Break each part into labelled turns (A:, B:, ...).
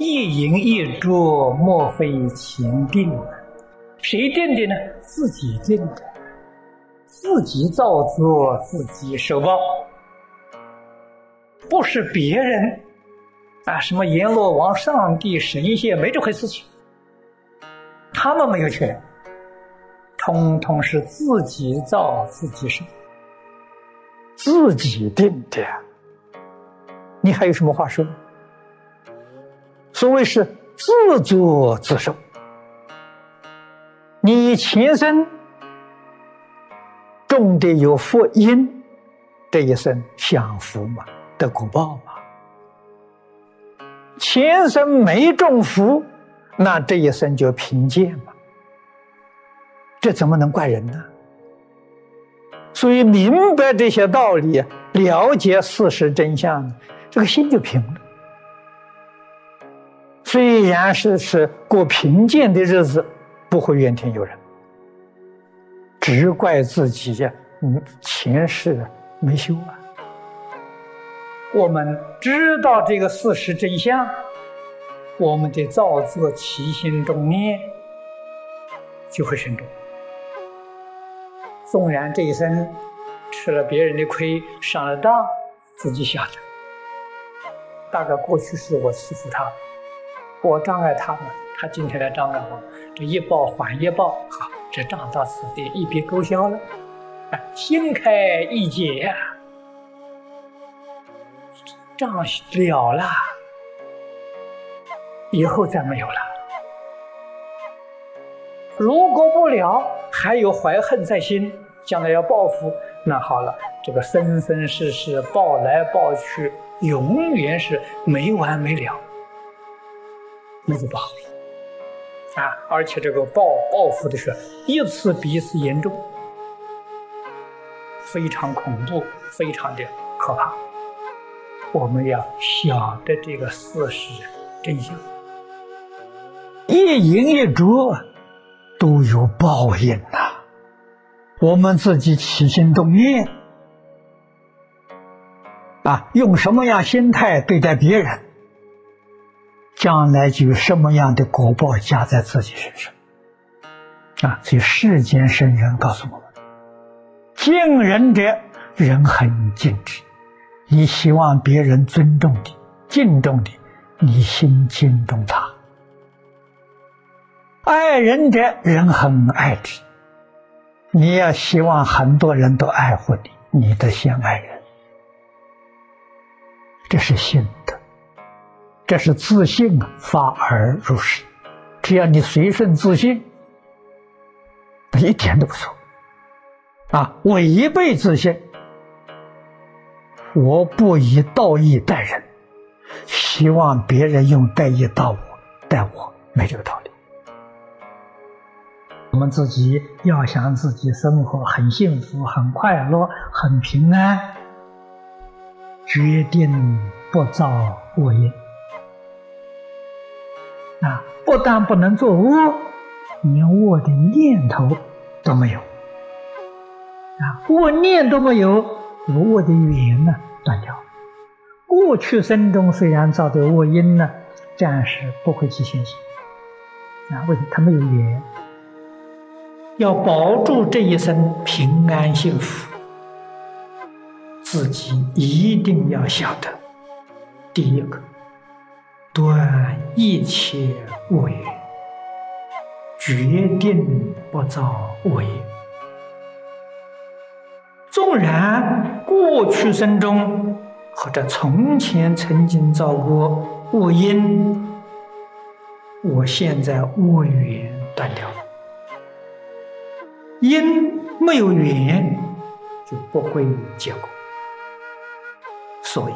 A: 一饮一啄，莫非前定？谁定的呢？自己定的，自己造作，自己受报，不是别人啊！什么阎罗王、上帝、神仙，没这回事情，他们没有权，通通是自己造，自己受，自己定的，你还有什么话说？所谓是自作自受。你前生种的有福因，这一生享福嘛，得果报嘛。前生没种福，那这一生就贫贱嘛。这怎么能怪人呢？所以明白这些道理，了解事实真相，这个心就平了。虽然是是过贫贱的日子。不会怨天尤人，只怪自己呀，嗯，前世没修啊。我们知道这个事实真相，我们的造作起心动念就会慎重。纵然这一生吃了别人的亏，上了当，自己晓得，大概过去是我欺负他，我障碍他们。他今天来障碍我，这一报还一报，好，这账到此地一笔勾销了，啊，心开意解呀，账了了，以后再没有了。如果不了，还有怀恨在心，将来要报复，那好了，这个生生世世报来报去，永远是没完没了，那就不好。啊！而且这个报报复的是一次比一次严重，非常恐怖，非常的可怕。我们要晓得这个事实真相，一饮一啄都有报应呐。我们自己起心动念啊，用什么样心态对待别人？将来就有什么样的果报加在自己身上啊！所以世间圣人告诉我们：敬人者，人很敬之；你希望别人尊重你、敬重你，你心敬重他；爱人者，人很爱之。你要希望很多人都爱护你，你的先爱人，这是心。这是自信啊发而入世，只要你随顺自信，那一点都不错。啊，违背自信，我不以道义待人，希望别人用待义待我，待我没这个道理。我们自己要想自己生活很幸福、很快乐、很平安，决定不造恶业。啊，不但不能做恶，连恶的念头都没有。啊，恶念都没有，恶的缘呢断掉。过去生中虽然造的恶因呢，暂时不会去现行。啊，为什么他没有缘？要保住这一生平安幸福，自己一定要晓得，第一个。断一切恶业，决定不造恶业。纵然过去生中或者从前曾经造过恶因，我现在恶缘断掉了，因没有缘就不会有结果，所以。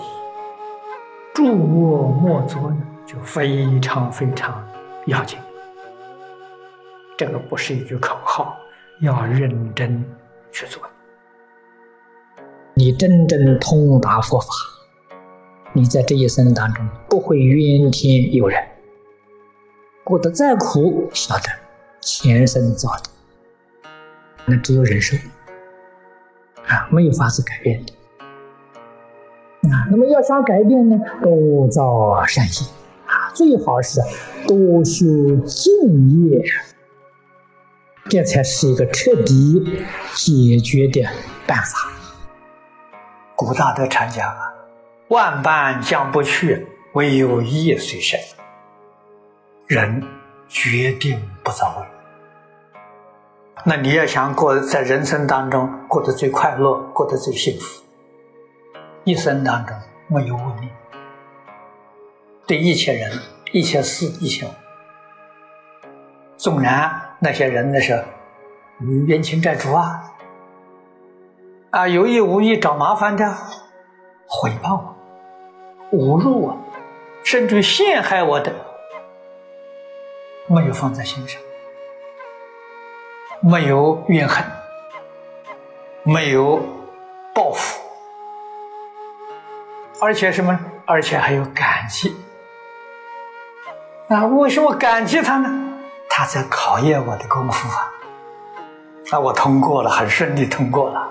A: 诸恶莫作呢，就非常非常要紧。这个不是一句口号，要认真去做。你真正通达佛法，你在这一生当中不会怨天尤人，过得再苦，晓得前生造的，那只有忍受啊，没有法子改变的。啊，那么要想改变呢，多造善行啊，最好是多修静业，这才是一个彻底解决的办法。古大德常讲啊，万般将不去，唯有业随身。人决定不早为。那你要想过在人生当中过得最快乐，过得最幸福，一生当中没有问题，对一切人、一切事、一切，纵然那些人那是冤亲债主啊，啊有意无意找麻烦的，诽谤我、侮辱我，甚至陷害我的，没有放在心上。没有怨恨，没有报复，而且什么？而且还有感激。啊为什么感激他呢？他在考验我的功夫啊！那我通过了，很顺利通过了。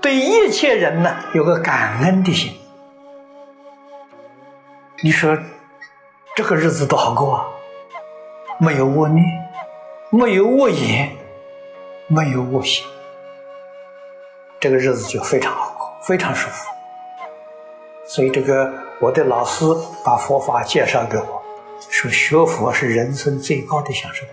A: 对一切人呢，有个感恩的心。你说这个日子多好过啊？没有恶念。没有恶言，没有恶行，这个日子就非常好过，非常舒服。所以，这个我的老师把佛法介绍给我，说学佛是人生最高的享受。